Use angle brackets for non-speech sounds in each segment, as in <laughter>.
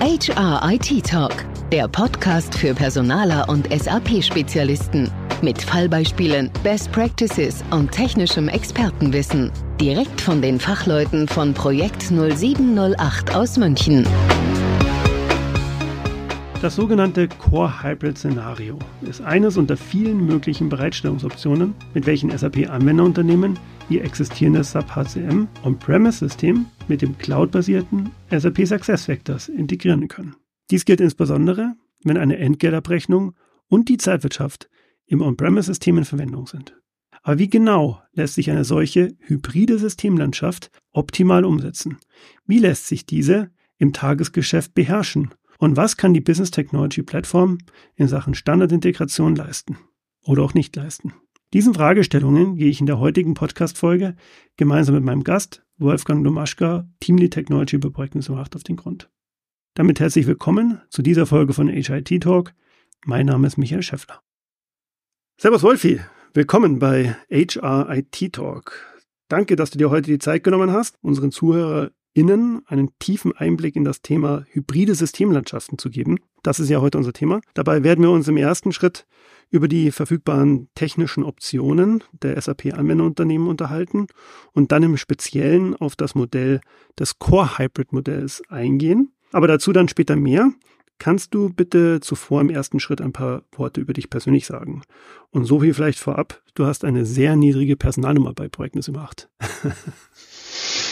HR IT Talk, der Podcast für Personaler und SAP-Spezialisten. Mit Fallbeispielen, Best Practices und technischem Expertenwissen. Direkt von den Fachleuten von Projekt 0708 aus München. Das sogenannte Core Hybrid Szenario ist eines unter vielen möglichen Bereitstellungsoptionen, mit welchen SAP-Anwenderunternehmen ihr existierendes SAP HCM On-Premise-System mit dem cloud-basierten SAP SuccessFactors integrieren können. Dies gilt insbesondere, wenn eine Entgeltabrechnung und die Zeitwirtschaft im On-Premise-System in Verwendung sind. Aber wie genau lässt sich eine solche hybride Systemlandschaft optimal umsetzen? Wie lässt sich diese im Tagesgeschäft beherrschen? Und was kann die Business Technology Plattform in Sachen Standardintegration leisten oder auch nicht leisten? Diesen Fragestellungen gehe ich in der heutigen Podcast-Folge gemeinsam mit meinem Gast Wolfgang Domaschka, Teamlead Technology bei Projekten auf den Grund. Damit herzlich willkommen zu dieser Folge von HIT Talk. Mein Name ist Michael Schäffler. Servus Wolfi, willkommen bei HR IT Talk. Danke, dass du dir heute die Zeit genommen hast, unseren Zuhörer Innen einen tiefen Einblick in das Thema hybride Systemlandschaften zu geben. Das ist ja heute unser Thema. Dabei werden wir uns im ersten Schritt über die verfügbaren technischen Optionen der SAP-Anwenderunternehmen unterhalten und dann im Speziellen auf das Modell des Core-Hybrid-Modells eingehen. Aber dazu dann später mehr. Kannst du bitte zuvor im ersten Schritt ein paar Worte über dich persönlich sagen? Und so viel vielleicht vorab, du hast eine sehr niedrige Personalnummer bei Projekten gemacht. <laughs>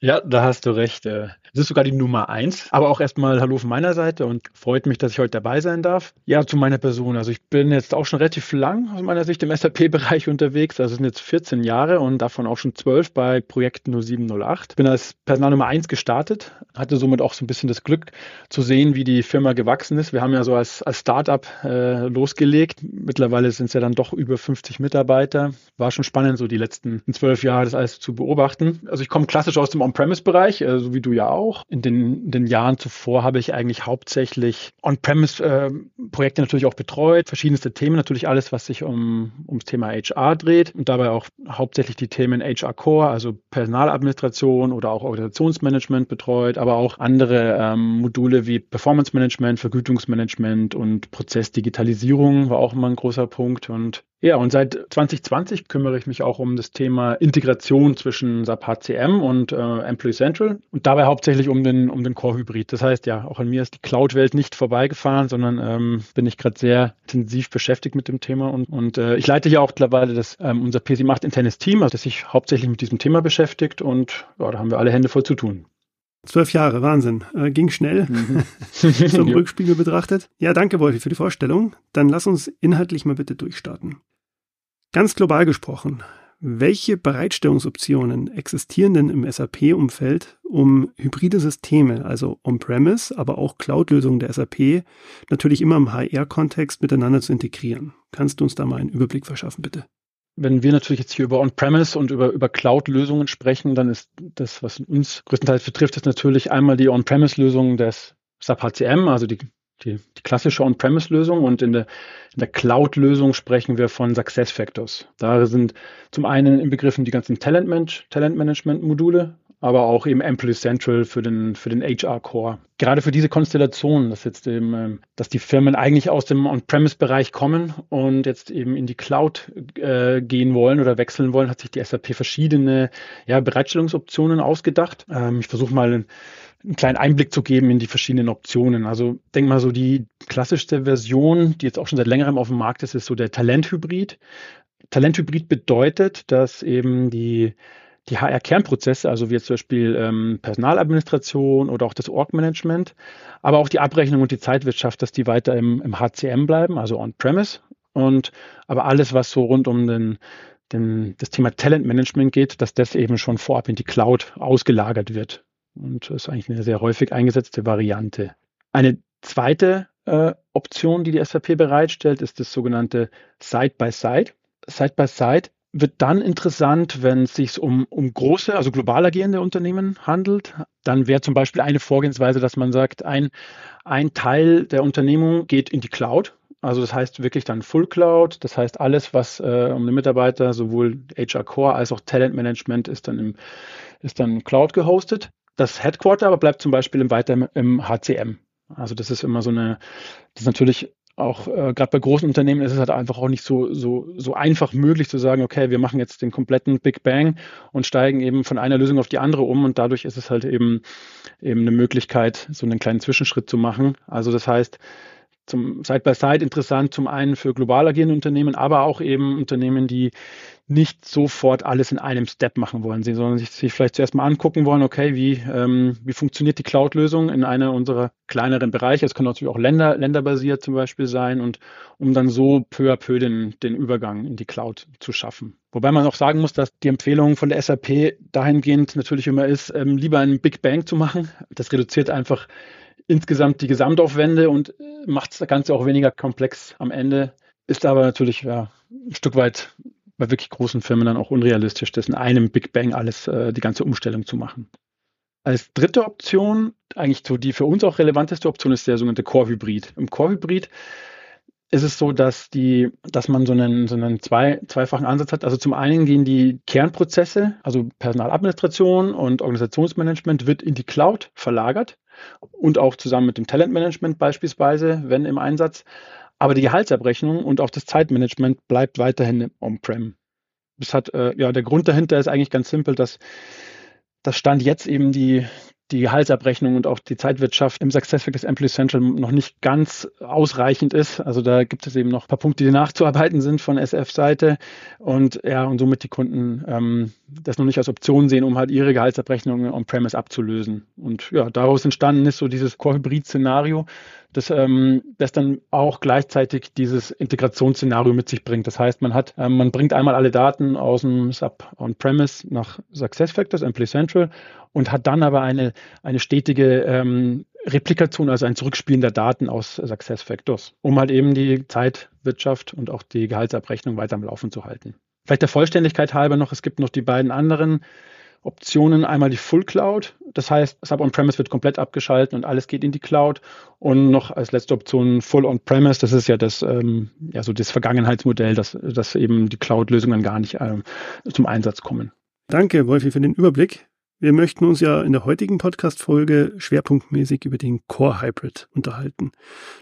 ja, da hast du recht. Äh, es ist sogar die Nummer eins. Aber auch erstmal Hallo von meiner Seite und freut mich, dass ich heute dabei sein darf. Ja, zu meiner Person. Also ich bin jetzt auch schon relativ lang aus meiner Sicht im SAP-Bereich <laughs> unterwegs. Also es sind jetzt 14 Jahre und davon auch schon 12 bei Projekt 0708. Bin als Personal Nummer eins gestartet, hatte somit auch so ein bisschen das Glück zu sehen, wie die Firma gewachsen ist. Wir haben ja so als, als Startup äh, losgelegt. Mittlerweile sind es ja dann doch über 50 Mitarbeiter. War schon spannend, so die letzten zwölf Jahre das alles zu beobachten. Also ich komme klassisch aus dem On-Premise-Bereich, äh, so wie du ja auch auch. In den, in den Jahren zuvor habe ich eigentlich hauptsächlich On-Premise-Projekte äh, natürlich auch betreut, verschiedenste Themen, natürlich alles, was sich um, ums Thema HR dreht und dabei auch hauptsächlich die Themen HR Core, also Personaladministration oder auch Organisationsmanagement betreut, aber auch andere ähm, Module wie Performance Management, Vergütungsmanagement und Prozessdigitalisierung war auch immer ein großer Punkt und ja, und seit 2020 kümmere ich mich auch um das Thema Integration zwischen SAP HCM und äh, Employee Central und dabei hauptsächlich um den, um den Core-Hybrid. Das heißt, ja, auch an mir ist die Cloud-Welt nicht vorbeigefahren, sondern ähm, bin ich gerade sehr intensiv beschäftigt mit dem Thema und, und äh, ich leite ja auch mittlerweile das, ähm, unser PC macht internes Team, also das sich hauptsächlich mit diesem Thema beschäftigt und ja, da haben wir alle Hände voll zu tun. Zwölf Jahre, Wahnsinn. Äh, ging schnell, mhm. <laughs> zum <laughs> Rückspiegel betrachtet. Ja, danke, Wolfi, für die Vorstellung. Dann lass uns inhaltlich mal bitte durchstarten. Ganz global gesprochen, welche Bereitstellungsoptionen existieren denn im SAP-Umfeld, um hybride Systeme, also On-Premise, aber auch Cloud-Lösungen der SAP, natürlich immer im HR-Kontext miteinander zu integrieren? Kannst du uns da mal einen Überblick verschaffen, bitte? Wenn wir natürlich jetzt hier über On-Premise und über, über Cloud-Lösungen sprechen, dann ist das, was uns größtenteils betrifft, ist natürlich einmal die On-Premise-Lösung des SAP HCM, also die die, die klassische On-Premise-Lösung und in der, in der Cloud-Lösung sprechen wir von Success Factors. Da sind zum einen inbegriffen die ganzen Talent-Management-Module, aber auch eben Employee Central für den, für den HR-Core. Gerade für diese Konstellation, dass jetzt eben, ähm, dass die Firmen eigentlich aus dem On-Premise-Bereich kommen und jetzt eben in die Cloud äh, gehen wollen oder wechseln wollen, hat sich die SAP verschiedene ja, Bereitstellungsoptionen ausgedacht. Ähm, ich versuche mal einen kleinen Einblick zu geben in die verschiedenen Optionen. Also denk mal so, die klassischste Version, die jetzt auch schon seit längerem auf dem Markt ist, ist so der Talenthybrid. Talenthybrid bedeutet, dass eben die, die HR-Kernprozesse, also wie zum Beispiel ähm, Personaladministration oder auch das Org-Management, aber auch die Abrechnung und die Zeitwirtschaft, dass die weiter im, im HCM bleiben, also on-premise. Und aber alles, was so rund um den, den, das Thema Talentmanagement geht, dass das eben schon vorab in die Cloud ausgelagert wird. Und das ist eigentlich eine sehr häufig eingesetzte Variante. Eine zweite äh, Option, die die SAP bereitstellt, ist das sogenannte Side-by-Side. Side-by-Side wird dann interessant, wenn es sich um, um große, also global agierende Unternehmen handelt. Dann wäre zum Beispiel eine Vorgehensweise, dass man sagt, ein, ein Teil der Unternehmung geht in die Cloud. Also das heißt wirklich dann Full Cloud. Das heißt alles, was äh, um den Mitarbeiter, sowohl HR Core als auch Talent Management ist dann im, ist dann Cloud gehostet. Das Headquarter aber bleibt zum Beispiel im weiter im HCM. Also das ist immer so eine, das ist natürlich auch äh, gerade bei großen Unternehmen ist es halt einfach auch nicht so, so, so einfach möglich zu sagen, okay, wir machen jetzt den kompletten Big Bang und steigen eben von einer Lösung auf die andere um und dadurch ist es halt eben, eben eine Möglichkeit, so einen kleinen Zwischenschritt zu machen. Also das heißt, zum Side-by-Side -Side interessant, zum einen für global agierende Unternehmen, aber auch eben Unternehmen, die nicht sofort alles in einem Step machen wollen, sondern sich, sich vielleicht zuerst mal angucken wollen, okay, wie, ähm, wie funktioniert die Cloud-Lösung in einer unserer kleineren Bereiche. Es können natürlich auch Länder, länderbasiert zum Beispiel sein und um dann so peu à peu den, den Übergang in die Cloud zu schaffen. Wobei man auch sagen muss, dass die Empfehlung von der SAP dahingehend natürlich immer ist, ähm, lieber einen Big Bang zu machen. Das reduziert einfach insgesamt die Gesamtaufwände und äh, macht das Ganze auch weniger komplex am Ende. Ist aber natürlich ja, ein Stück weit bei wirklich großen Firmen dann auch unrealistisch, das in einem Big Bang alles, äh, die ganze Umstellung zu machen. Als dritte Option, eigentlich so die für uns auch relevanteste Option, ist der sogenannte Core-Hybrid. Im Core-Hybrid ist es so, dass die, dass man so einen, so einen zwei, zweifachen Ansatz hat. Also zum einen gehen die Kernprozesse, also Personaladministration und Organisationsmanagement, wird in die Cloud verlagert und auch zusammen mit dem Talentmanagement beispielsweise, wenn im Einsatz. Aber die Gehaltsabrechnung und auch das Zeitmanagement bleibt weiterhin on-prem. Das hat, äh, ja, der Grund dahinter ist eigentlich ganz simpel, dass das Stand jetzt eben die, die Gehaltsabrechnung und auch die Zeitwirtschaft im SuccessFactors Employee Central noch nicht ganz ausreichend ist. Also da gibt es eben noch ein paar Punkte, die nachzuarbeiten sind von SF-Seite und ja, und somit die Kunden ähm, das noch nicht als Option sehen, um halt ihre Gehaltsabrechnungen on-premise abzulösen. Und ja, daraus entstanden ist so dieses Core-Hybrid-Szenario, das, ähm, das dann auch gleichzeitig dieses Integrationsszenario mit sich bringt. Das heißt, man hat, ähm, man bringt einmal alle Daten aus dem Sub On-Premise nach SuccessFactors, Employee Central und hat dann aber eine, eine stetige ähm, Replikation, also ein Zurückspielen der Daten aus SuccessFactors, um halt eben die Zeitwirtschaft und auch die Gehaltsabrechnung weiter am Laufen zu halten. Vielleicht der Vollständigkeit halber noch, es gibt noch die beiden anderen Optionen. Einmal die Full Cloud, das heißt, Sub On-Premise wird komplett abgeschaltet und alles geht in die Cloud. Und noch als letzte Option Full On-Premise, das ist ja das, ähm, ja, so das Vergangenheitsmodell, dass, dass eben die Cloud-Lösungen gar nicht ähm, zum Einsatz kommen. Danke, Wolfi, für den Überblick. Wir möchten uns ja in der heutigen Podcast-Folge schwerpunktmäßig über den Core Hybrid unterhalten.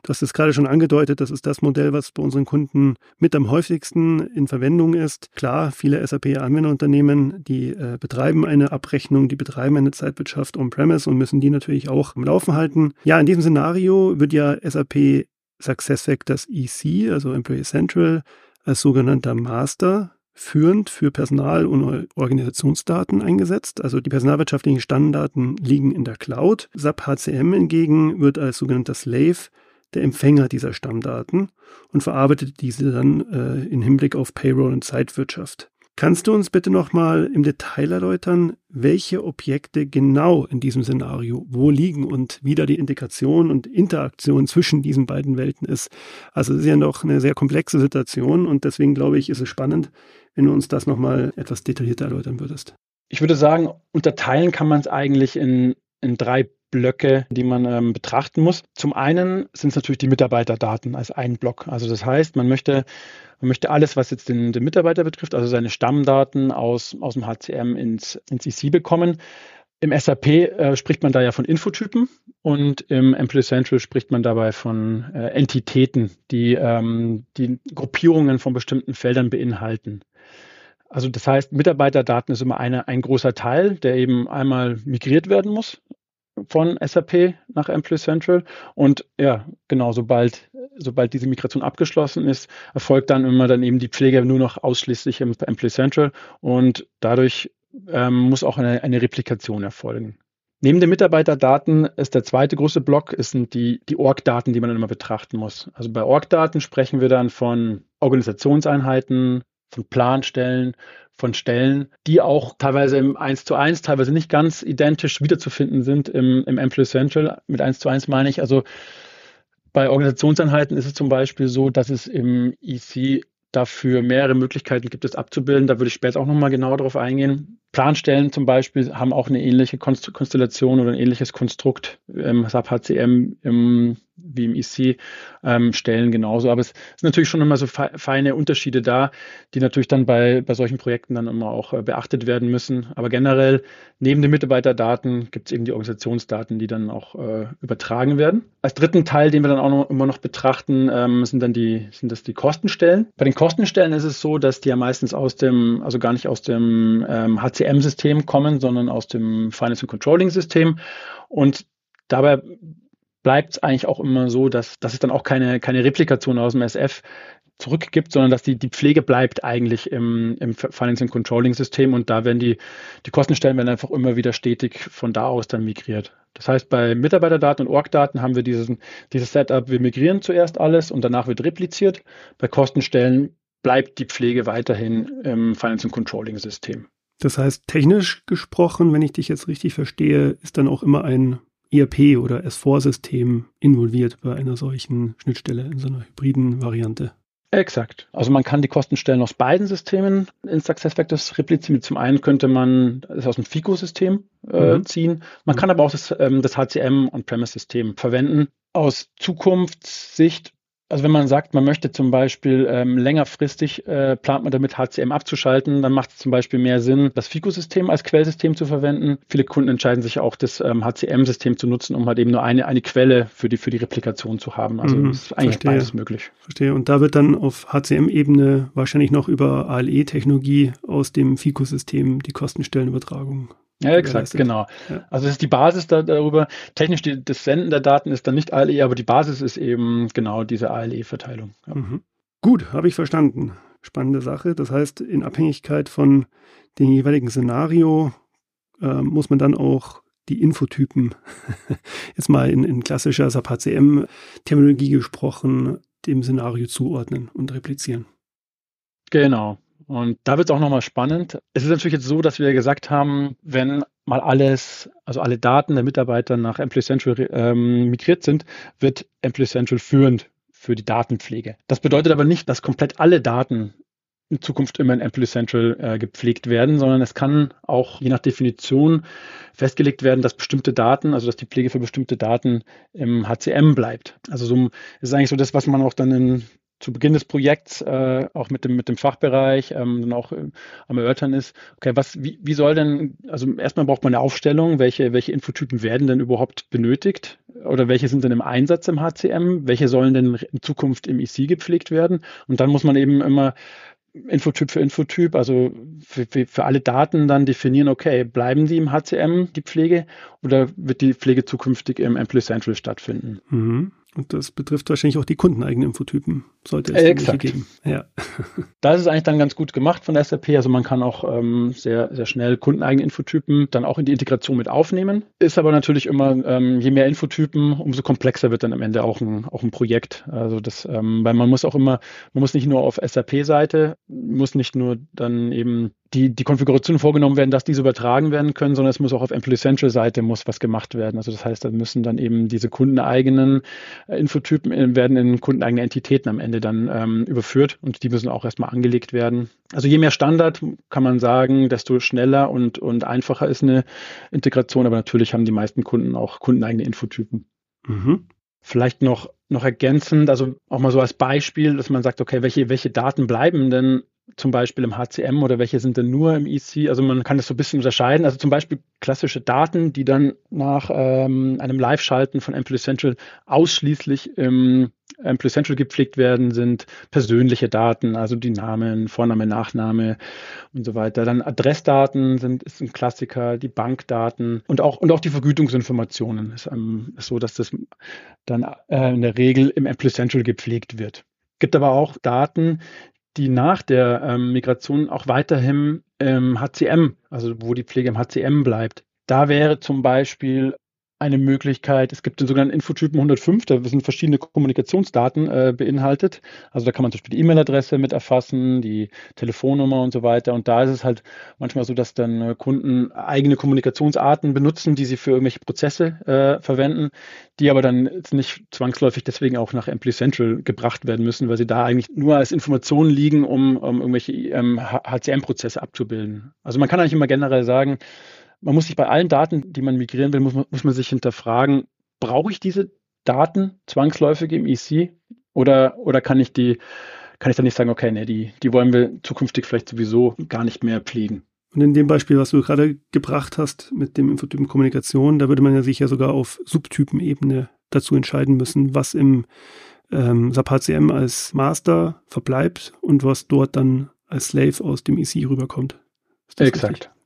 Du hast es gerade schon angedeutet, das ist das Modell, was bei unseren Kunden mit am häufigsten in Verwendung ist. Klar, viele SAP-Anwenderunternehmen, die äh, betreiben eine Abrechnung, die betreiben eine Zeitwirtschaft on-premise und müssen die natürlich auch am Laufen halten. Ja, in diesem Szenario wird ja SAP SuccessFactors EC, also Employee Central, als sogenannter Master führend für Personal- und Organisationsdaten eingesetzt. Also die personalwirtschaftlichen Stammdaten liegen in der Cloud. SAP HCM hingegen wird als sogenannter Slave der Empfänger dieser Stammdaten und verarbeitet diese dann äh, in Hinblick auf Payroll und Zeitwirtschaft. Kannst du uns bitte nochmal im Detail erläutern, welche Objekte genau in diesem Szenario wo liegen und wie da die Integration und Interaktion zwischen diesen beiden Welten ist? Also es ist ja noch eine sehr komplexe Situation und deswegen glaube ich, ist es spannend, wenn du uns das nochmal etwas detaillierter erläutern würdest. Ich würde sagen, unterteilen kann man es eigentlich in, in drei Blöcke, die man ähm, betrachten muss. Zum einen sind es natürlich die Mitarbeiterdaten als ein Block. Also das heißt, man möchte, man möchte alles, was jetzt den, den Mitarbeiter betrifft, also seine Stammdaten aus, aus dem HCM ins, ins EC bekommen. Im SAP äh, spricht man da ja von Infotypen und im Employee Central spricht man dabei von äh, Entitäten, die die, die Gruppierungen von bestimmten Feldern beinhalten. Also das heißt, Mitarbeiterdaten ist immer eine, ein großer Teil, der eben einmal migriert werden muss von SAP nach Employee Central. Und ja, genau, sobald, sobald diese Migration abgeschlossen ist, erfolgt dann immer dann eben die Pflege nur noch ausschließlich im Employee Central und dadurch ähm, muss auch eine, eine Replikation erfolgen. Neben den Mitarbeiterdaten ist der zweite große Block, ist sind die, die Org-Daten, die man immer betrachten muss. Also bei Org-Daten sprechen wir dann von Organisationseinheiten, von Planstellen, von Stellen, die auch teilweise im 1 zu 1, teilweise nicht ganz identisch wiederzufinden sind im, im Employee Central. Mit 1 zu 1 meine ich, also bei Organisationseinheiten ist es zum Beispiel so, dass es im EC dafür mehrere Möglichkeiten gibt, es abzubilden. Da würde ich später auch nochmal genauer darauf eingehen. Planstellen zum Beispiel haben auch eine ähnliche Konstellation oder ein ähnliches Konstrukt im SAP HCM im, wie im EC ähm, stellen genauso. Aber es sind natürlich schon immer so feine Unterschiede da, die natürlich dann bei, bei solchen Projekten dann immer auch äh, beachtet werden müssen. Aber generell neben den Mitarbeiterdaten gibt es eben die Organisationsdaten, die dann auch äh, übertragen werden. Als dritten Teil, den wir dann auch noch, immer noch betrachten, ähm, sind dann die, sind das die Kostenstellen. Bei den Kostenstellen ist es so, dass die ja meistens aus dem, also gar nicht aus dem ähm, HCM-System kommen, sondern aus dem Finance and Controlling System. Und dabei bleibt es eigentlich auch immer so, dass, dass es dann auch keine, keine Replikation aus dem SF zurückgibt, sondern dass die, die Pflege bleibt eigentlich im, im Finance Controlling System und da werden die, die Kostenstellen werden einfach immer wieder stetig von da aus dann migriert. Das heißt, bei Mitarbeiterdaten und Org-Daten haben wir diesen, dieses Setup, wir migrieren zuerst alles und danach wird repliziert. Bei Kostenstellen bleibt die Pflege weiterhin im Finance Controlling System. Das heißt, technisch gesprochen, wenn ich dich jetzt richtig verstehe, ist dann auch immer ein ERP oder S4-System involviert bei einer solchen Schnittstelle in so einer hybriden Variante. Exakt. Also man kann die Kostenstellen aus beiden Systemen in SuccessFactors replizieren. Zum einen könnte man es aus dem FICO-System äh, mhm. ziehen. Man mhm. kann aber auch das, ähm, das HCM On-Premise-System verwenden. Aus Zukunftssicht also wenn man sagt, man möchte zum Beispiel ähm, längerfristig, äh, plant man damit HCM abzuschalten, dann macht es zum Beispiel mehr Sinn, das FICO-System als Quellsystem zu verwenden. Viele Kunden entscheiden sich auch, das ähm, HCM-System zu nutzen, um halt eben nur eine, eine Quelle für die, für die Replikation zu haben. Also mhm, ist eigentlich verstehe, beides möglich. Verstehe. Und da wird dann auf HCM-Ebene wahrscheinlich noch über ALE-Technologie aus dem FICO-System die Kostenstellenübertragung ja, exakt, genau. Ja. Also das ist die Basis da, darüber. Technisch die, das Senden der Daten ist dann nicht ALE, aber die Basis ist eben genau diese ALE-Verteilung. Ja. Mhm. Gut, habe ich verstanden. Spannende Sache. Das heißt, in Abhängigkeit von dem jeweiligen Szenario äh, muss man dann auch die Infotypen, <laughs> jetzt mal in, in klassischer SAP HCM-Terminologie gesprochen, dem Szenario zuordnen und replizieren. Genau, und da wird es auch nochmal spannend. Es ist natürlich jetzt so, dass wir gesagt haben, wenn mal alles, also alle Daten der Mitarbeiter nach Employee Central ähm, migriert sind, wird Employee Central führend für die Datenpflege. Das bedeutet aber nicht, dass komplett alle Daten in Zukunft immer in Employee Central äh, gepflegt werden, sondern es kann auch je nach Definition festgelegt werden, dass bestimmte Daten, also dass die Pflege für bestimmte Daten im HCM bleibt. Also so ist eigentlich so das, was man auch dann in zu Beginn des Projekts äh, auch mit dem, mit dem Fachbereich ähm, dann auch äh, am Erörtern ist, okay, was, wie, wie soll denn, also erstmal braucht man eine Aufstellung, welche, welche Infotypen werden denn überhaupt benötigt oder welche sind denn im Einsatz im HCM, welche sollen denn in Zukunft im EC gepflegt werden und dann muss man eben immer Infotyp für Infotyp, also für, für, für, alle Daten dann definieren, okay, bleiben die im HCM, die Pflege, oder wird die Pflege zukünftig im Employee Central stattfinden? Mhm. Und das betrifft wahrscheinlich auch die kundeneigenen Infotypen, sollte es Exakt. geben. Ja. <laughs> Da ist eigentlich dann ganz gut gemacht von der SAP. Also man kann auch ähm, sehr, sehr schnell kundeneigene Infotypen dann auch in die Integration mit aufnehmen. Ist aber natürlich immer, ähm, je mehr Infotypen, umso komplexer wird dann am Ende auch ein, auch ein Projekt. Also das, ähm, weil man muss auch immer, man muss nicht nur auf SAP-Seite, muss nicht nur dann eben die, die Konfiguration vorgenommen werden, dass diese übertragen werden können, sondern es muss auch auf Employee Central Seite muss was gemacht werden. Also das heißt, da müssen dann eben diese kundeneigenen äh, Infotypen in, werden in kundeneigene Entitäten am Ende dann ähm, überführt und die müssen auch erstmal angelegt werden. Also je mehr Standard kann man sagen, desto schneller und, und einfacher ist eine Integration, aber natürlich haben die meisten Kunden auch kundeneigene Infotypen. Mhm. Vielleicht noch, noch ergänzend, also auch mal so als Beispiel, dass man sagt, okay, welche, welche Daten bleiben denn zum Beispiel im HCM oder welche sind denn nur im EC? Also man kann das so ein bisschen unterscheiden. Also zum Beispiel klassische Daten, die dann nach ähm, einem Live-Schalten von Employee Central ausschließlich im Employee Central gepflegt werden, sind persönliche Daten, also die Namen, Vorname, Nachname und so weiter. Dann Adressdaten sind ist ein Klassiker, die Bankdaten und auch und auch die Vergütungsinformationen ist, ähm, ist so, dass das dann äh, in der Regel im Employee Central gepflegt wird. Gibt aber auch Daten, die nach der ähm, Migration auch weiterhin im HCM, also wo die Pflege im HCM bleibt. Da wäre zum Beispiel eine Möglichkeit. Es gibt den sogenannten Infotypen 105, da sind verschiedene Kommunikationsdaten äh, beinhaltet. Also da kann man zum Beispiel die E-Mail-Adresse mit erfassen, die Telefonnummer und so weiter. Und da ist es halt manchmal so, dass dann äh, Kunden eigene Kommunikationsarten benutzen, die sie für irgendwelche Prozesse äh, verwenden, die aber dann nicht zwangsläufig deswegen auch nach Employee Central gebracht werden müssen, weil sie da eigentlich nur als Informationen liegen, um, um irgendwelche ähm, HCM-Prozesse abzubilden. Also man kann eigentlich immer generell sagen, man muss sich bei allen Daten, die man migrieren will, muss man, muss man sich hinterfragen, brauche ich diese Daten zwangsläufig im EC oder, oder kann ich die, kann ich dann nicht sagen, okay, nee, die, die wollen wir zukünftig vielleicht sowieso gar nicht mehr pflegen. Und in dem Beispiel, was du gerade gebracht hast mit dem Infotypen Kommunikation, da würde man ja sicher sogar auf Subtypenebene dazu entscheiden müssen, was im ähm, SAP HCM als Master verbleibt und was dort dann als Slave aus dem EC rüberkommt. Exakt. Ja.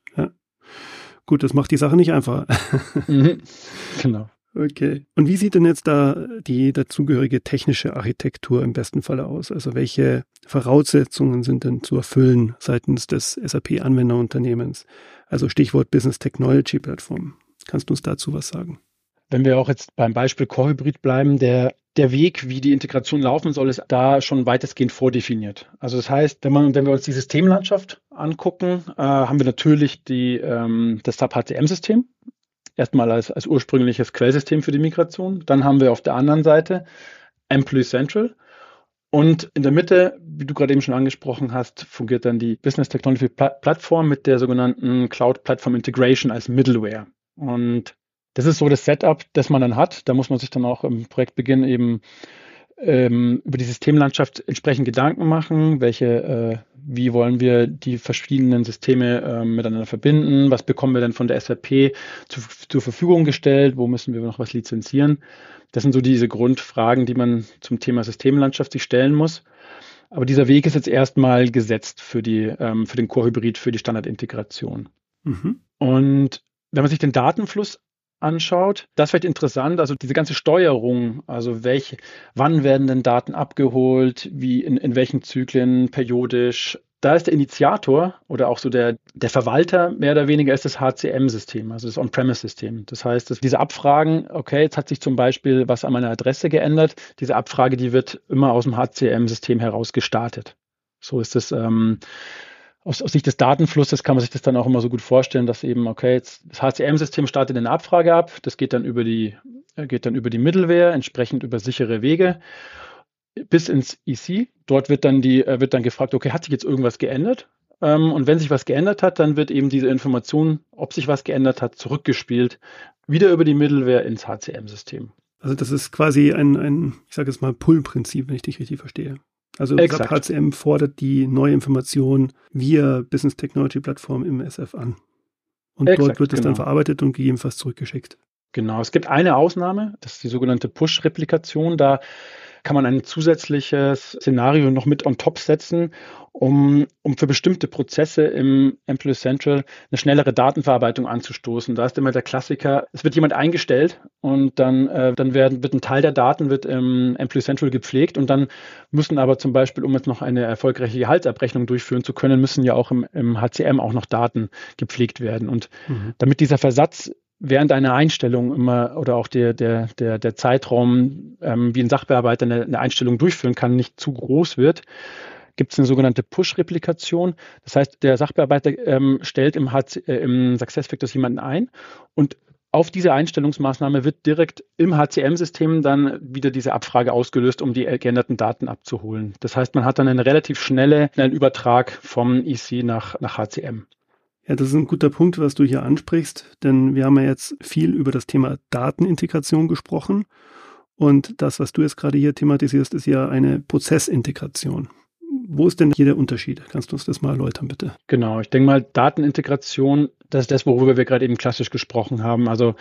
Gut, das macht die Sache nicht einfacher. <laughs> mhm. Genau. Okay. Und wie sieht denn jetzt da die dazugehörige technische Architektur im besten Falle aus? Also welche Voraussetzungen sind denn zu erfüllen seitens des SAP-Anwenderunternehmens? Also Stichwort Business Technology Plattform. Kannst du uns dazu was sagen? Wenn wir auch jetzt beim Beispiel Core Hybrid bleiben, der, der Weg, wie die Integration laufen soll, ist da schon weitestgehend vordefiniert. Also das heißt, wenn, man, wenn wir uns die Systemlandschaft angucken, äh, haben wir natürlich die, ähm, das SAP HCM-System, erstmal als, als ursprüngliches Quellsystem für die Migration. Dann haben wir auf der anderen Seite Employee Central. Und in der Mitte, wie du gerade eben schon angesprochen hast, fungiert dann die Business Technology Plattform mit der sogenannten Cloud Platform Integration als Middleware. Und das ist so das Setup, das man dann hat. Da muss man sich dann auch im Projektbeginn eben ähm, über die Systemlandschaft entsprechend Gedanken machen, welche, äh, wie wollen wir die verschiedenen Systeme äh, miteinander verbinden, was bekommen wir denn von der SAP zu, zur Verfügung gestellt, wo müssen wir noch was lizenzieren. Das sind so diese Grundfragen, die man zum Thema Systemlandschaft sich stellen muss. Aber dieser Weg ist jetzt erstmal gesetzt für, die, ähm, für den Core-Hybrid, für die Standardintegration. Mhm. Und wenn man sich den Datenfluss anschaut. Das wird interessant, also diese ganze Steuerung, also welche, wann werden denn Daten abgeholt, wie in, in welchen Zyklen, periodisch. Da ist der Initiator oder auch so der, der Verwalter mehr oder weniger ist das HCM-System, also das On-Premise-System. Das heißt, dass diese Abfragen, okay, jetzt hat sich zum Beispiel was an meiner Adresse geändert, diese Abfrage, die wird immer aus dem HCM-System heraus gestartet. So ist es ähm, aus, aus Sicht des Datenflusses kann man sich das dann auch immer so gut vorstellen, dass eben, okay, jetzt das HCM-System startet eine Abfrage ab, das geht dann über die, äh, geht dann über die Middleware, entsprechend über sichere Wege bis ins EC. Dort wird dann die, äh, wird dann gefragt, okay, hat sich jetzt irgendwas geändert? Ähm, und wenn sich was geändert hat, dann wird eben diese Information, ob sich was geändert hat, zurückgespielt, wieder über die Middleware ins HCM-System. Also das ist quasi ein, ein ich sage jetzt mal, Pull-Prinzip, wenn ich dich richtig verstehe. Also Exakt. SAP HCM fordert die neue Information via Business Technology Plattform im SF an. Und Exakt, dort wird es genau. dann verarbeitet und gegebenenfalls zurückgeschickt. Genau, es gibt eine Ausnahme, das ist die sogenannte Push-Replikation. Da kann man ein zusätzliches Szenario noch mit on top setzen, um, um für bestimmte Prozesse im Employee Central eine schnellere Datenverarbeitung anzustoßen. Da ist immer der Klassiker, es wird jemand eingestellt und dann, äh, dann werden, wird ein Teil der Daten wird im Employee Central gepflegt und dann müssen aber zum Beispiel, um jetzt noch eine erfolgreiche Gehaltsabrechnung durchführen zu können, müssen ja auch im, im HCM auch noch Daten gepflegt werden. Und mhm. damit dieser Versatz während einer Einstellung immer oder auch der, der, der, der Zeitraum, ähm, wie ein Sachbearbeiter eine, eine Einstellung durchführen kann, nicht zu groß wird, gibt es eine sogenannte Push-Replikation. Das heißt, der Sachbearbeiter ähm, stellt im, HC, äh, im SuccessFactors jemanden ein und auf diese Einstellungsmaßnahme wird direkt im HCM-System dann wieder diese Abfrage ausgelöst, um die geänderten Daten abzuholen. Das heißt, man hat dann einen relativ schnelle, schnellen Übertrag vom EC nach, nach HCM. Ja, das ist ein guter Punkt, was du hier ansprichst, denn wir haben ja jetzt viel über das Thema Datenintegration gesprochen. Und das, was du jetzt gerade hier thematisierst, ist ja eine Prozessintegration. Wo ist denn hier der Unterschied? Kannst du uns das mal erläutern, bitte? Genau, ich denke mal, Datenintegration, das ist das, worüber wir gerade eben klassisch gesprochen haben. Also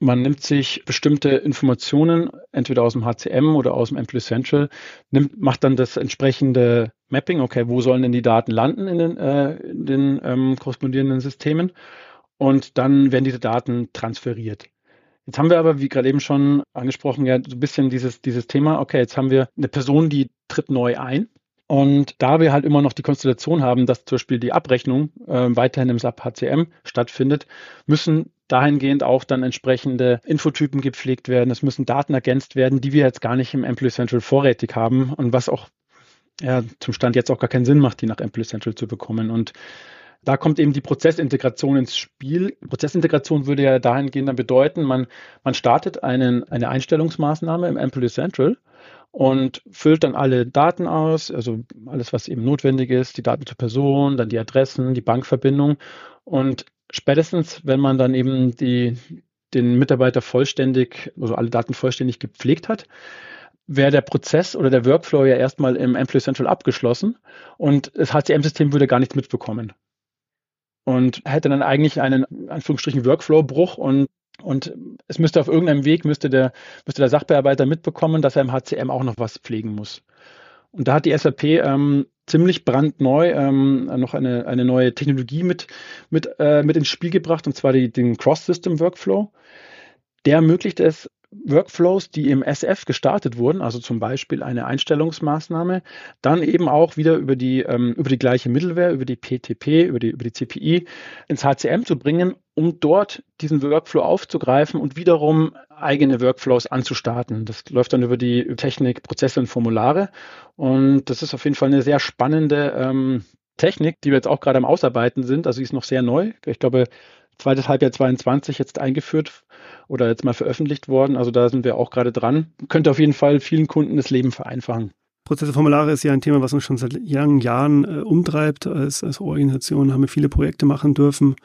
man nimmt sich bestimmte Informationen, entweder aus dem HCM oder aus dem Employee Central, nimmt, macht dann das entsprechende Mapping, okay, wo sollen denn die Daten landen in den, äh, in den ähm, korrespondierenden Systemen? Und dann werden diese Daten transferiert. Jetzt haben wir aber, wie gerade eben schon angesprochen, ja so ein bisschen dieses, dieses Thema, okay, jetzt haben wir eine Person, die tritt neu ein und da wir halt immer noch die Konstellation haben, dass zum Beispiel die Abrechnung äh, weiterhin im SAP HCM stattfindet, müssen dahingehend auch dann entsprechende Infotypen gepflegt werden. Es müssen Daten ergänzt werden, die wir jetzt gar nicht im Employee Central vorrätig haben und was auch ja, zum Stand jetzt auch gar keinen Sinn macht, die nach Employee Central zu bekommen. Und da kommt eben die Prozessintegration ins Spiel. Prozessintegration würde ja dahingehend dann bedeuten, man, man startet einen, eine Einstellungsmaßnahme im Employee Central und füllt dann alle Daten aus, also alles, was eben notwendig ist, die Daten zur Person, dann die Adressen, die Bankverbindung. Und spätestens, wenn man dann eben die, den Mitarbeiter vollständig, also alle Daten vollständig gepflegt hat, wäre der Prozess oder der Workflow ja erstmal im Employee Central abgeschlossen und das HCM-System würde gar nichts mitbekommen. Und hätte dann eigentlich einen, Anführungsstrichen, Workflow-Bruch und und es müsste auf irgendeinem Weg, müsste der, müsste der Sachbearbeiter mitbekommen, dass er im HCM auch noch was pflegen muss. Und da hat die SAP ähm, ziemlich brandneu ähm, noch eine, eine neue Technologie mit, mit, äh, mit ins Spiel gebracht, und zwar die, den Cross-System-Workflow. Der ermöglicht es, Workflows, die im SF gestartet wurden, also zum Beispiel eine Einstellungsmaßnahme, dann eben auch wieder über die, ähm, über die gleiche Middleware, über die PTP, über die, über die CPI ins HCM zu bringen, um dort diesen Workflow aufzugreifen und wiederum eigene Workflows anzustarten. Das läuft dann über die Technik, Prozesse und Formulare. Und das ist auf jeden Fall eine sehr spannende ähm, Technik, die wir jetzt auch gerade am Ausarbeiten sind. Also sie ist noch sehr neu. Ich glaube, zweites Halbjahr 22 jetzt eingeführt oder jetzt mal veröffentlicht worden. Also da sind wir auch gerade dran. Könnte auf jeden Fall vielen Kunden das Leben vereinfachen. Prozesse Formulare ist ja ein Thema, was uns schon seit langen Jahren äh, umtreibt. Als, als Organisation haben wir viele Projekte machen dürfen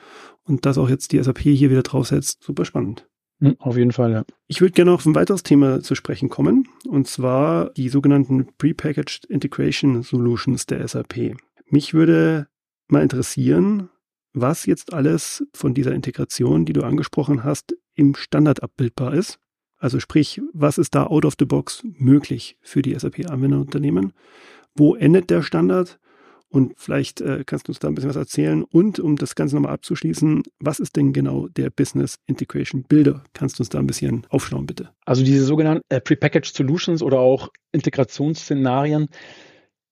und dass auch jetzt die SAP hier wieder draufsetzt, super spannend. Hm, auf jeden Fall, ja. Ich würde gerne auf ein weiteres Thema zu sprechen kommen, und zwar die sogenannten Prepackaged Integration Solutions der SAP. Mich würde mal interessieren, was jetzt alles von dieser Integration, die du angesprochen hast, im Standard abbildbar ist. Also sprich, was ist da out of the box möglich für die SAP-Anwenderunternehmen? Wo endet der Standard? Und vielleicht äh, kannst du uns da ein bisschen was erzählen. Und um das Ganze nochmal abzuschließen, was ist denn genau der Business Integration Builder? Kannst du uns da ein bisschen aufschauen, bitte? Also diese sogenannten äh, Prepackaged Solutions oder auch Integrationsszenarien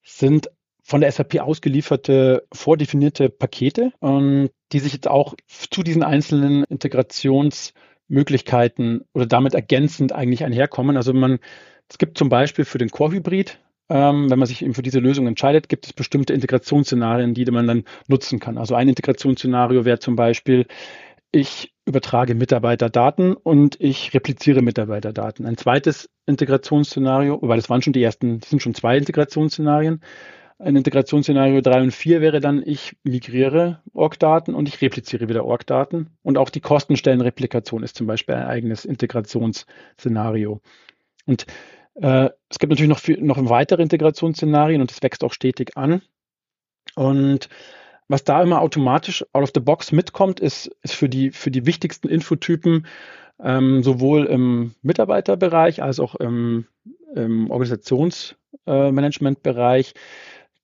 sind von der SAP ausgelieferte, vordefinierte Pakete, ähm, die sich jetzt auch zu diesen einzelnen Integrationsmöglichkeiten oder damit ergänzend eigentlich einherkommen. Also man, es gibt zum Beispiel für den Core-Hybrid, ähm, wenn man sich eben für diese Lösung entscheidet, gibt es bestimmte Integrationsszenarien, die man dann nutzen kann. Also ein Integrationsszenario wäre zum Beispiel, ich übertrage Mitarbeiterdaten und ich repliziere Mitarbeiterdaten. Ein zweites Integrationsszenario, wobei das waren schon die ersten, das sind schon zwei Integrationsszenarien, ein Integrationsszenario 3 und 4 wäre dann, ich migriere Org-Daten und ich repliziere wieder Org-Daten. Und auch die Kostenstellenreplikation ist zum Beispiel ein eigenes Integrationsszenario. Und äh, es gibt natürlich noch, viel, noch weitere Integrationsszenarien und es wächst auch stetig an. Und was da immer automatisch out of the box mitkommt, ist, ist für, die, für die wichtigsten Infotypen ähm, sowohl im Mitarbeiterbereich als auch im, im Organisationsmanagementbereich äh,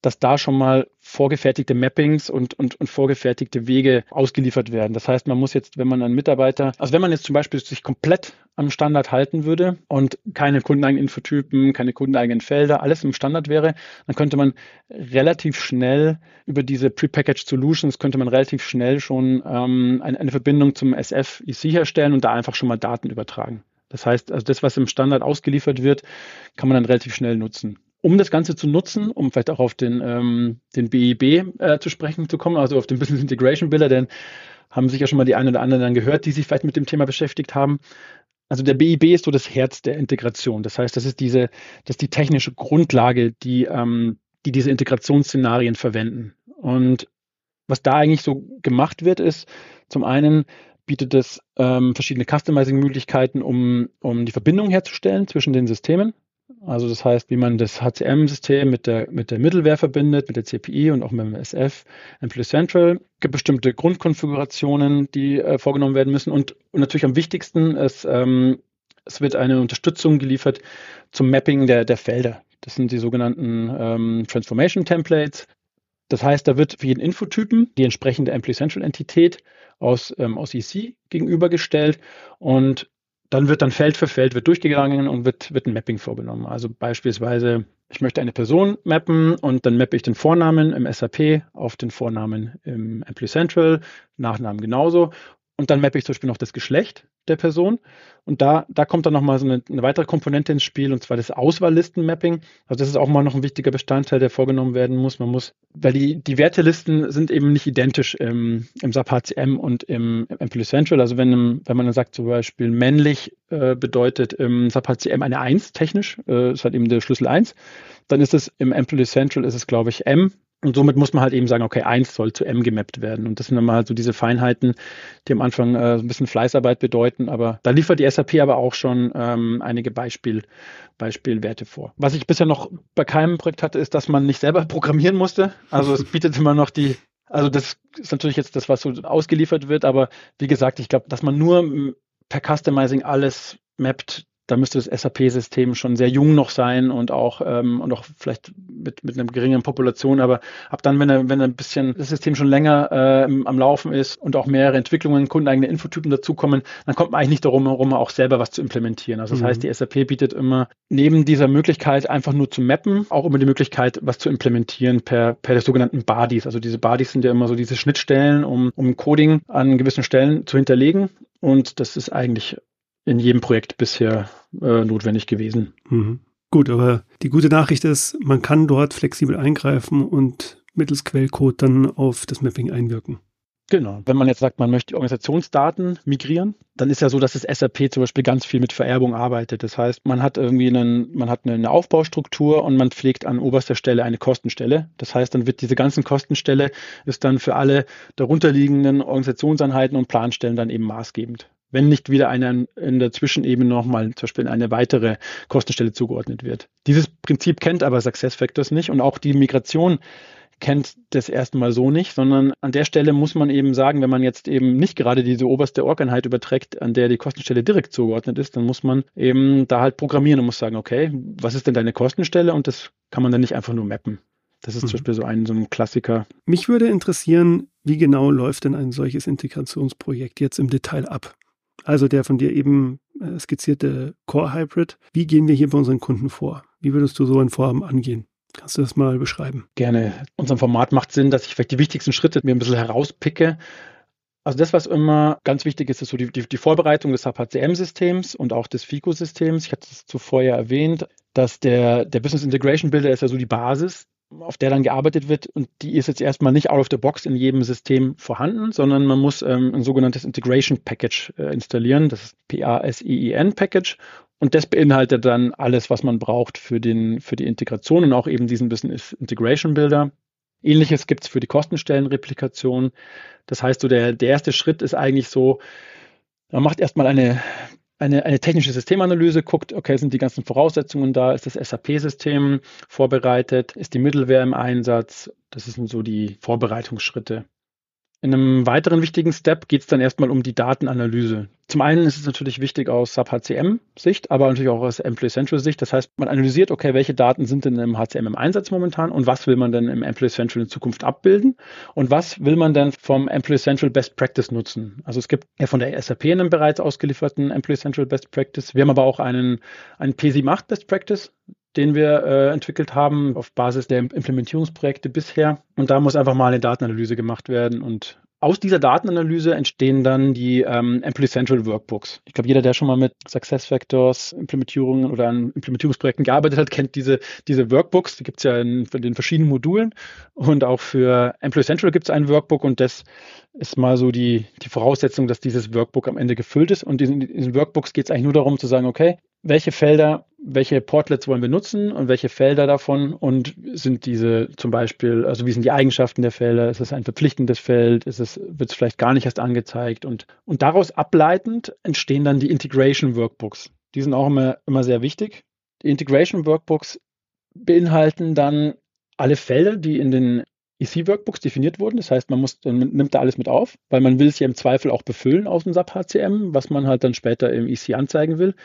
dass da schon mal vorgefertigte Mappings und, und, und vorgefertigte Wege ausgeliefert werden. Das heißt, man muss jetzt, wenn man einen Mitarbeiter, also wenn man jetzt zum Beispiel sich komplett am Standard halten würde und keine kundeneigenen Infotypen, keine kundeneigenen Felder, alles im Standard wäre, dann könnte man relativ schnell über diese Prepackaged Solutions könnte man relativ schnell schon ähm, eine, eine Verbindung zum SF-EC herstellen und da einfach schon mal Daten übertragen. Das heißt, also das, was im Standard ausgeliefert wird, kann man dann relativ schnell nutzen um das Ganze zu nutzen, um vielleicht auch auf den, ähm, den BIB äh, zu sprechen zu kommen, also auf den Business Integration Builder, denn haben sicher schon mal die einen oder anderen dann gehört, die sich vielleicht mit dem Thema beschäftigt haben. Also der BIB ist so das Herz der Integration. Das heißt, das ist diese, das ist die technische Grundlage, die, ähm, die diese Integrationsszenarien verwenden. Und was da eigentlich so gemacht wird, ist zum einen bietet es ähm, verschiedene Customizing-Möglichkeiten, um, um die Verbindung herzustellen zwischen den Systemen. Also das heißt, wie man das HCM-System mit der, mit der Middleware verbindet, mit der CPI und auch mit dem SF, Employee Central. Es gibt bestimmte Grundkonfigurationen, die äh, vorgenommen werden müssen. Und, und, natürlich am wichtigsten ist, ähm, es wird eine Unterstützung geliefert zum Mapping der, der Felder. Das sind die sogenannten ähm, Transformation Templates. Das heißt, da wird für jeden Infotypen die entsprechende Employee Central Entität aus, ähm, aus EC gegenübergestellt und dann wird dann Feld für Feld wird durchgegangen und wird, wird ein Mapping vorgenommen. Also beispielsweise, ich möchte eine Person mappen und dann mappe ich den Vornamen im SAP auf den Vornamen im Employee Central, Nachnamen genauso. Und dann mappe ich zum Beispiel noch das Geschlecht der Person. Und da, da kommt dann nochmal so eine, eine weitere Komponente ins Spiel, und zwar das Auswahllistenmapping. Also das ist auch mal noch ein wichtiger Bestandteil, der vorgenommen werden muss. Man muss, weil die, die Wertelisten sind eben nicht identisch im, im SAP HCM und im, im Employee Central. Also wenn, wenn man dann sagt zum Beispiel männlich äh, bedeutet im SAP HCM eine 1 technisch, äh, ist halt eben der Schlüssel 1, dann ist es im Employee Central ist es, glaube ich, M Und somit muss man halt eben sagen, okay, eins soll zu M gemappt werden. Und das sind dann mal so diese Feinheiten, die am Anfang äh, ein bisschen Fleißarbeit bedeuten. Aber da liefert die SAP aber auch schon ähm, einige Beispiel, Beispielwerte vor. Was ich bisher noch bei keinem Projekt hatte, ist, dass man nicht selber <laughs> programmieren musste. Also es bietet immer noch die, also das ist natürlich jetzt das, was so ausgeliefert wird. Aber wie gesagt, ich glaube, dass man nur per Customizing alles mappt, da müsste das SAP-System schon sehr jung noch sein und auch, ähm, und auch vielleicht mit, mit einer geringen Population. Aber ab dann, wenn er, wenn ein bisschen das System schon länger äh, am Laufen ist und auch mehrere Entwicklungen, kundeneigene Infotypen dazukommen, dann kommt man eigentlich nicht darum herum, auch selber was zu implementieren. Also das mhm. heißt, die SAP bietet immer neben dieser Möglichkeit, einfach nur zu mappen, auch immer die Möglichkeit, was zu implementieren per, per der sogenannten Bodies. Also diese Bodies sind ja immer so diese Schnittstellen, um, um Coding an gewissen Stellen zu hinterlegen. Und das ist eigentlich in jedem Projekt bisher äh, notwendig gewesen. Mhm. Gut, aber die gute Nachricht ist, man kann dort flexibel eingreifen und mittels Quellcode dann auf das Mapping einwirken. Genau. Wenn man jetzt sagt, man möchte Organisationsdaten migrieren, dann ist ja so, dass das SAP zum Beispiel ganz viel mit Vererbung arbeitet. Das heißt, man hat irgendwie einen, man hat eine Aufbaustruktur und man pflegt an oberster Stelle eine Kostenstelle. Das heißt, dann wird diese ganzen Kostenstelle ist dann für alle darunterliegenden Organisationseinheiten und Planstellen dann eben maßgebend wenn nicht wieder eine in der Zwischenebene nochmal zum Beispiel eine weitere Kostenstelle zugeordnet wird. Dieses Prinzip kennt aber SuccessFactors nicht und auch die Migration kennt das erstmal so nicht, sondern an der Stelle muss man eben sagen, wenn man jetzt eben nicht gerade diese oberste Org-Einheit überträgt, an der die Kostenstelle direkt zugeordnet ist, dann muss man eben da halt programmieren und muss sagen, okay, was ist denn deine Kostenstelle? Und das kann man dann nicht einfach nur mappen. Das ist mhm. zum Beispiel so ein, so ein Klassiker. Mich würde interessieren, wie genau läuft denn ein solches Integrationsprojekt jetzt im Detail ab? Also der von dir eben äh, skizzierte Core Hybrid. Wie gehen wir hier bei unseren Kunden vor? Wie würdest du so ein Vorhaben angehen? Kannst du das mal beschreiben? Gerne. Unserem Format macht Sinn, dass ich vielleicht die wichtigsten Schritte mir ein bisschen herauspicke. Also das, was immer ganz wichtig ist, ist so die, die, die Vorbereitung des HCM-Systems und auch des FICO-Systems. Ich hatte es zuvor ja erwähnt, dass der, der Business Integration Builder ist ja so die Basis auf der dann gearbeitet wird und die ist jetzt erstmal nicht out of the box in jedem System vorhanden, sondern man muss ähm, ein sogenanntes Integration Package äh, installieren, das ist P-A-S-I-I-N Package und das beinhaltet dann alles, was man braucht für, den, für die Integration und auch eben diesen Business Integration Builder. Ähnliches gibt es für die Kostenstellenreplikation. Das heißt, so der, der erste Schritt ist eigentlich so, man macht erstmal eine eine, eine technische Systemanalyse, guckt, okay, sind die ganzen Voraussetzungen da, ist das SAP-System vorbereitet, ist die Middleware im Einsatz, das sind so die Vorbereitungsschritte. In einem weiteren wichtigen Step geht es dann erstmal um die Datenanalyse. Zum einen ist es natürlich wichtig aus SAP HCM-Sicht, aber natürlich auch aus Employee Central-Sicht. Das heißt, man analysiert, okay, welche Daten sind denn im HCM im Einsatz momentan und was will man denn im Employee Central in Zukunft abbilden und was will man denn vom Employee Central Best Practice nutzen. Also es gibt ja von der SAP einen bereits ausgelieferten Employee Central Best Practice. Wir haben aber auch einen, einen P7 Best Practice, den wir äh, entwickelt haben auf Basis der Implementierungsprojekte bisher. Und da muss einfach mal eine Datenanalyse gemacht werden und aus dieser Datenanalyse entstehen dann die ähm, Employee Central Workbooks. Ich glaube, jeder, der schon mal mit SuccessFactors Implementierungen oder an Implementierungsprojekten gearbeitet hat, kennt diese, diese Workbooks. Die gibt es ja in, in, den verschiedenen Modulen. Und auch für Employee Central gibt es ein Workbook und das ist mal so die, die Voraussetzung, dass dieses Workbook am Ende gefüllt ist. Und in diesen Workbooks geht es eigentlich nur darum zu sagen, okay, welche Felder, welche Portlets wollen wir nutzen und welche Felder davon und sind diese zum Beispiel, also wie sind die Eigenschaften der Felder, ist es ein verpflichtendes Feld, ist es, wird es vielleicht gar nicht erst angezeigt und, und daraus ableitend entstehen dann die Integration Workbooks. Die sind auch immer, immer sehr wichtig. Die Integration Workbooks beinhalten dann alle Felder, die in den EC-Workbooks definiert wurden. Das heißt, man muss, man nimmt da alles mit auf, weil man will es ja im Zweifel auch befüllen aus dem SAP HCM, was man halt dann später im EC anzeigen will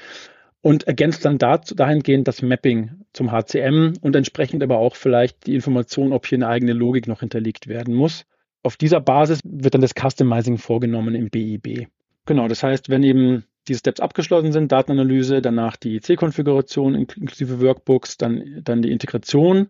und ergänzt dann dazu, dahingehend das Mapping zum HCM und entsprechend aber auch vielleicht die Information, ob hier eine eigene Logik noch hinterlegt werden muss. Auf dieser Basis wird dann das Customizing vorgenommen im BIB. Genau, das heißt, wenn eben diese Steps abgeschlossen sind, Datenanalyse, danach die C-Konfiguration inklusive Workbooks, dann, dann die Integration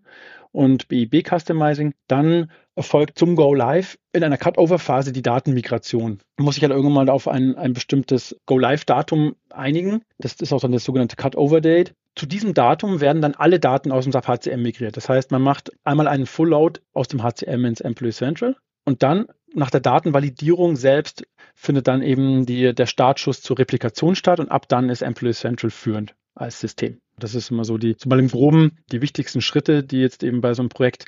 und BIB Customizing, dann erfolgt zum Go Live in einer Cutover-Phase die Datenmigration. Man muss sich halt irgendwann mal auf ein, ein bestimmtes Go Live-Datum einigen. Das ist auch dann das sogenannte Cutover-Date. Zu diesem Datum werden dann alle Daten aus dem SAP HCM migriert. Das heißt, man macht einmal einen Full Load aus dem HCM ins Employee Central und dann nach der Datenvalidierung selbst findet dann eben die, der Startschuss zur Replikation statt und ab dann ist Employee Central führend als System. Das ist immer so die, zum Beispiel im Groben, die wichtigsten Schritte, die jetzt eben bei so einem Projekt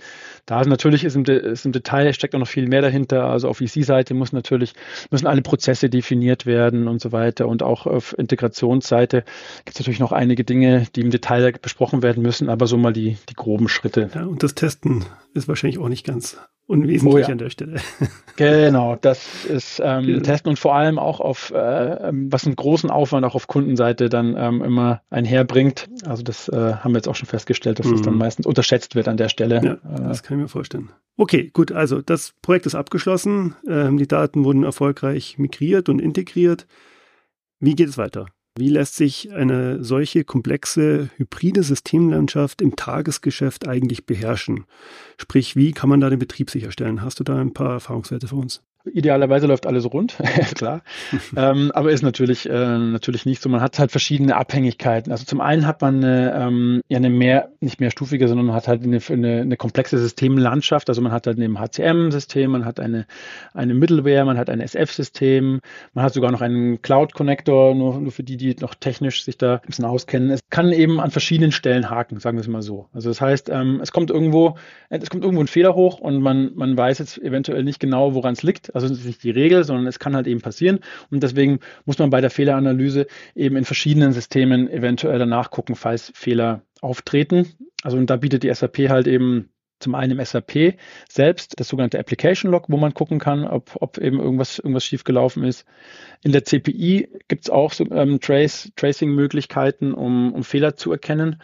da sind. Natürlich ist im, ist im Detail, steckt auch noch viel mehr dahinter. Also auf VC-Seite muss natürlich, müssen alle Prozesse definiert werden und so weiter. Und auch auf Integrationsseite gibt es natürlich noch einige Dinge, die im Detail besprochen werden müssen, aber so mal die, die groben Schritte. Ja, und das Testen ist wahrscheinlich auch nicht ganz unwesentlich oh ja. an der Stelle. <laughs> Genau, das ist ähm, genau. Testen und vor allem auch auf, äh, ähm, was einen großen Aufwand auch auf Kundenseite dann ähm, immer einherbringt. Also das äh, haben wir jetzt auch schon festgestellt, dass mhm. das dann meistens unterschätzt wird an der Stelle. Ja, äh, das kann ich mir vorstellen. Okay, gut, also das Projekt ist abgeschlossen. Ähm, die Daten wurden erfolgreich migriert und integriert. Wie geht es weiter? Wie lässt sich eine solche komplexe hybride Systemlandschaft im Tagesgeschäft eigentlich beherrschen? Sprich, wie kann man da den Betrieb sicherstellen? Hast du da ein paar Erfahrungswerte für uns? Idealerweise läuft alles rund, <laughs> klar. <laughs> ähm, aber ist natürlich, äh, natürlich nicht so. Man hat halt verschiedene Abhängigkeiten. Also zum einen hat man eine, ähm, ja eine mehr, nicht mehrstufige, sondern man hat halt eine, eine, eine komplexe Systemlandschaft. Also man hat halt ein HCM-System, man hat eine, eine Middleware, man hat ein SF-System, man hat sogar noch einen Cloud-Connector, nur, nur für die, die noch technisch sich da ein bisschen auskennen. Es kann eben an verschiedenen Stellen haken, sagen wir es mal so. Also das heißt, ähm, es kommt irgendwo, es kommt irgendwo ein Fehler hoch und man, man weiß jetzt eventuell nicht genau, woran es liegt also das ist nicht die Regel, sondern es kann halt eben passieren. Und deswegen muss man bei der Fehleranalyse eben in verschiedenen Systemen eventuell danach gucken, falls Fehler auftreten. Also und da bietet die SAP halt eben zum einen im SAP selbst das sogenannte Application Log, wo man gucken kann, ob, ob eben irgendwas, irgendwas schiefgelaufen ist. In der CPI gibt es auch so, ähm, Trace, Tracing-Möglichkeiten, um, um Fehler zu erkennen.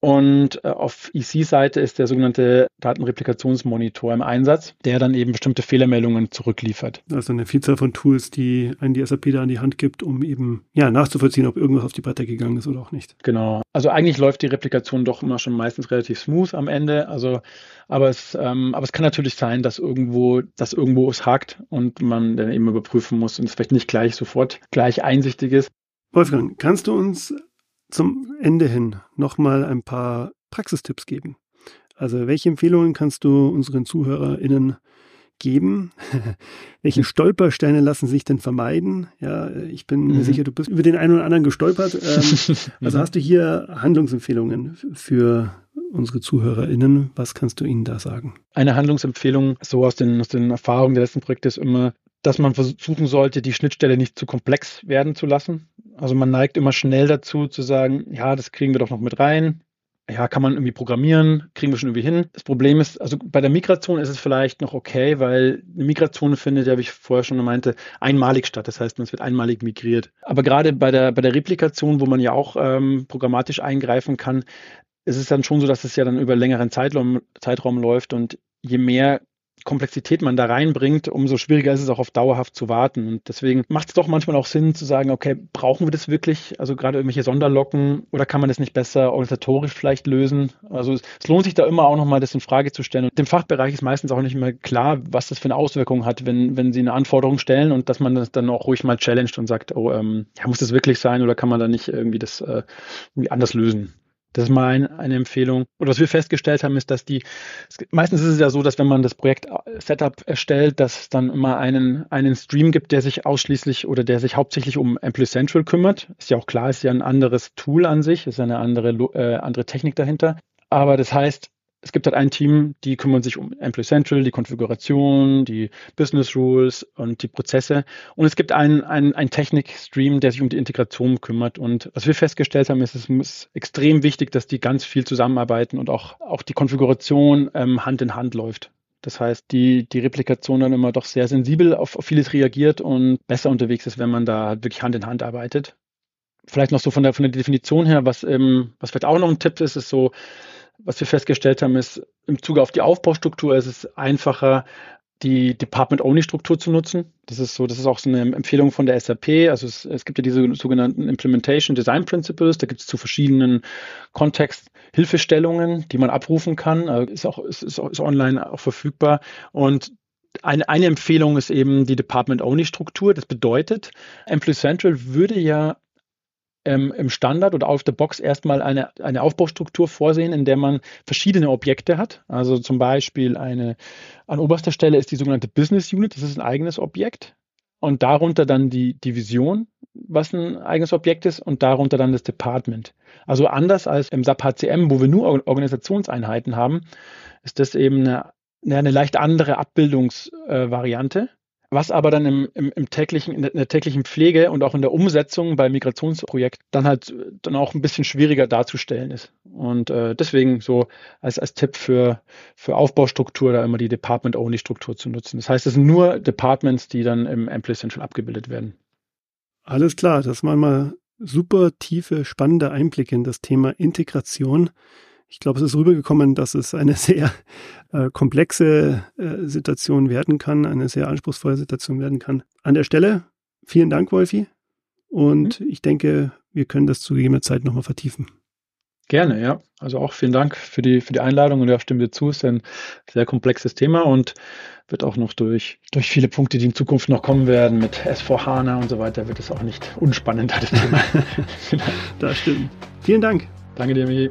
Und äh, auf EC-Seite ist der sogenannte Datenreplikationsmonitor im Einsatz, der dann eben bestimmte Fehlermeldungen zurückliefert. Also eine Vielzahl von Tools, die einen die SAP da an die Hand gibt, um eben ja, nachzuvollziehen, ob irgendwas auf die Bretter gegangen ist oder auch nicht. Genau. Also eigentlich läuft die Replikation doch immer schon meistens relativ smooth am Ende. Also, aber es, ähm, aber es kann natürlich sein, dass irgendwo, dass irgendwo es hakt und man dann eben überprüfen muss und es vielleicht nicht gleich sofort gleich einsichtig ist. Wolfgang, kannst du uns zum Ende hin nochmal ein paar Praxistipps geben. Also welche Empfehlungen kannst du unseren ZuhörerInnen geben? <laughs> Welche Stolpersteine lassen sich denn vermeiden? Ja, ich bin mir mhm. sicher, du bist über den einen oder anderen gestolpert. Ähm, <laughs> also hast du hier Handlungsempfehlungen für unsere ZuhörerInnen? Was kannst du ihnen da sagen? Eine Handlungsempfehlung, so aus den, aus den Erfahrungen der letzten Projekte, ist immer, dass man versuchen sollte, die Schnittstelle nicht zu komplex werden zu lassen. Also man neigt immer schnell dazu zu sagen, ja, das kriegen wir doch noch mit rein. Ja, kann man irgendwie programmieren, kriegen wir schon irgendwie hin. Das Problem ist, also bei der Migration ist es vielleicht noch okay, weil eine Migration findet ja, wie ich vorher schon meinte, einmalig statt. Das heißt, es wird einmalig migriert. Aber gerade bei der, bei der Replikation, wo man ja auch ähm, programmatisch eingreifen kann, ist es dann schon so, dass es ja dann über längeren Zeitraum, Zeitraum läuft und je mehr Komplexität man da reinbringt, umso schwieriger ist es auch auf dauerhaft zu warten. Und deswegen macht es doch manchmal auch Sinn zu sagen, okay, brauchen wir das wirklich? Also gerade irgendwelche Sonderlocken oder kann man das nicht besser organisatorisch vielleicht lösen? Also es, es lohnt sich da immer auch nochmal das in Frage zu stellen. Und dem Fachbereich ist meistens auch nicht mehr klar, was das für eine Auswirkung hat, wenn, wenn sie eine Anforderung stellen und dass man das dann auch ruhig mal challenged und sagt, oh, ähm, ja, muss das wirklich sein oder kann man da nicht irgendwie das äh, irgendwie anders lösen? Das ist mal ein, eine Empfehlung. Und was wir festgestellt haben, ist, dass die, meistens ist es ja so, dass wenn man das Projekt äh, Setup erstellt, dass es dann immer einen, einen Stream gibt, der sich ausschließlich oder der sich hauptsächlich um Employee Central kümmert. Ist ja auch klar, ist ja ein anderes Tool an sich, ist eine andere, äh, andere Technik dahinter. Aber das heißt, es gibt halt ein Team, die kümmern sich um Employee Central, die Konfiguration, die Business Rules und die Prozesse. Und es gibt einen, einen, Technik-Stream, der sich um die Integration kümmert. Und was wir festgestellt haben, ist, es ist extrem wichtig, dass die ganz viel zusammenarbeiten und auch, auch die Konfiguration ähm, Hand in Hand läuft. Das heißt, die, die Replikation dann immer doch sehr sensibel auf, auf vieles reagiert und besser unterwegs ist, wenn man da halt wirklich Hand in Hand arbeitet. Vielleicht noch so von der, von der Definition her, was, ähm, was vielleicht auch noch ein Tipp ist, ist so, was wir festgestellt haben, ist, im Zuge auf die Aufbaustruktur ist es einfacher, die Department-Only-Struktur zu nutzen. Das ist so, das ist auch so eine Empfehlung von der SAP. Also es, es gibt ja diese sogenannten Implementation Design Principles. Da gibt es zu verschiedenen Kontext Hilfestellungen, die man abrufen kann. Also ist auch, ist, ist, ist online auch verfügbar. Und eine, eine Empfehlung ist eben die Department-Only-Struktur. Das bedeutet, Employee Central würde ja ähm, im Standard oder auf der Box erstmal eine, eine Aufbaustruktur vorsehen, in der man verschiedene Objekte hat. Also zum Beispiel eine, an oberster Stelle ist die sogenannte Business Unit, das ist ein eigenes Objekt. Und darunter dann die Division, was ein eigenes Objekt ist und darunter dann das Department. Also anders als im SAP HCM, wo wir nur Organisationseinheiten haben, ist das eben eine, eine leicht andere Abbildungsvariante. Was aber dann im, im, im, täglichen, in der täglichen Pflege und auch in der Umsetzung bei Migrationsprojekten dann halt dann auch ein bisschen schwieriger darzustellen ist. Und äh, deswegen so als, als Tipp für, für Aufbaustruktur da immer die Department-Only-Struktur zu nutzen. Das heißt, es sind nur Departments, die dann im Ampli Central abgebildet werden. Alles klar, das waren mal super tiefe, spannende Einblicke in das Thema Integration. Ich glaube, es ist rübergekommen, dass es eine <laughs> sehr äh, komplexe äh, Situation werden kann, eine sehr anspruchsvolle Situation werden kann. An der Stelle vielen Dank, Wolfi. Und mhm. ich denke, wir können das zu gegebener Zeit nochmal vertiefen. Gerne, ja. Also auch vielen Dank für die, für die Einladung und ja, stimmen wir zu. Es ist ein sehr komplexes Thema und wird auch noch durch, durch viele Punkte, die in Zukunft noch kommen werden, mit S4 HANA und so weiter, wird es auch nicht unspannender, <laughs> das Thema. <laughs> das stimmt. Vielen Dank. Danke dir, Michi.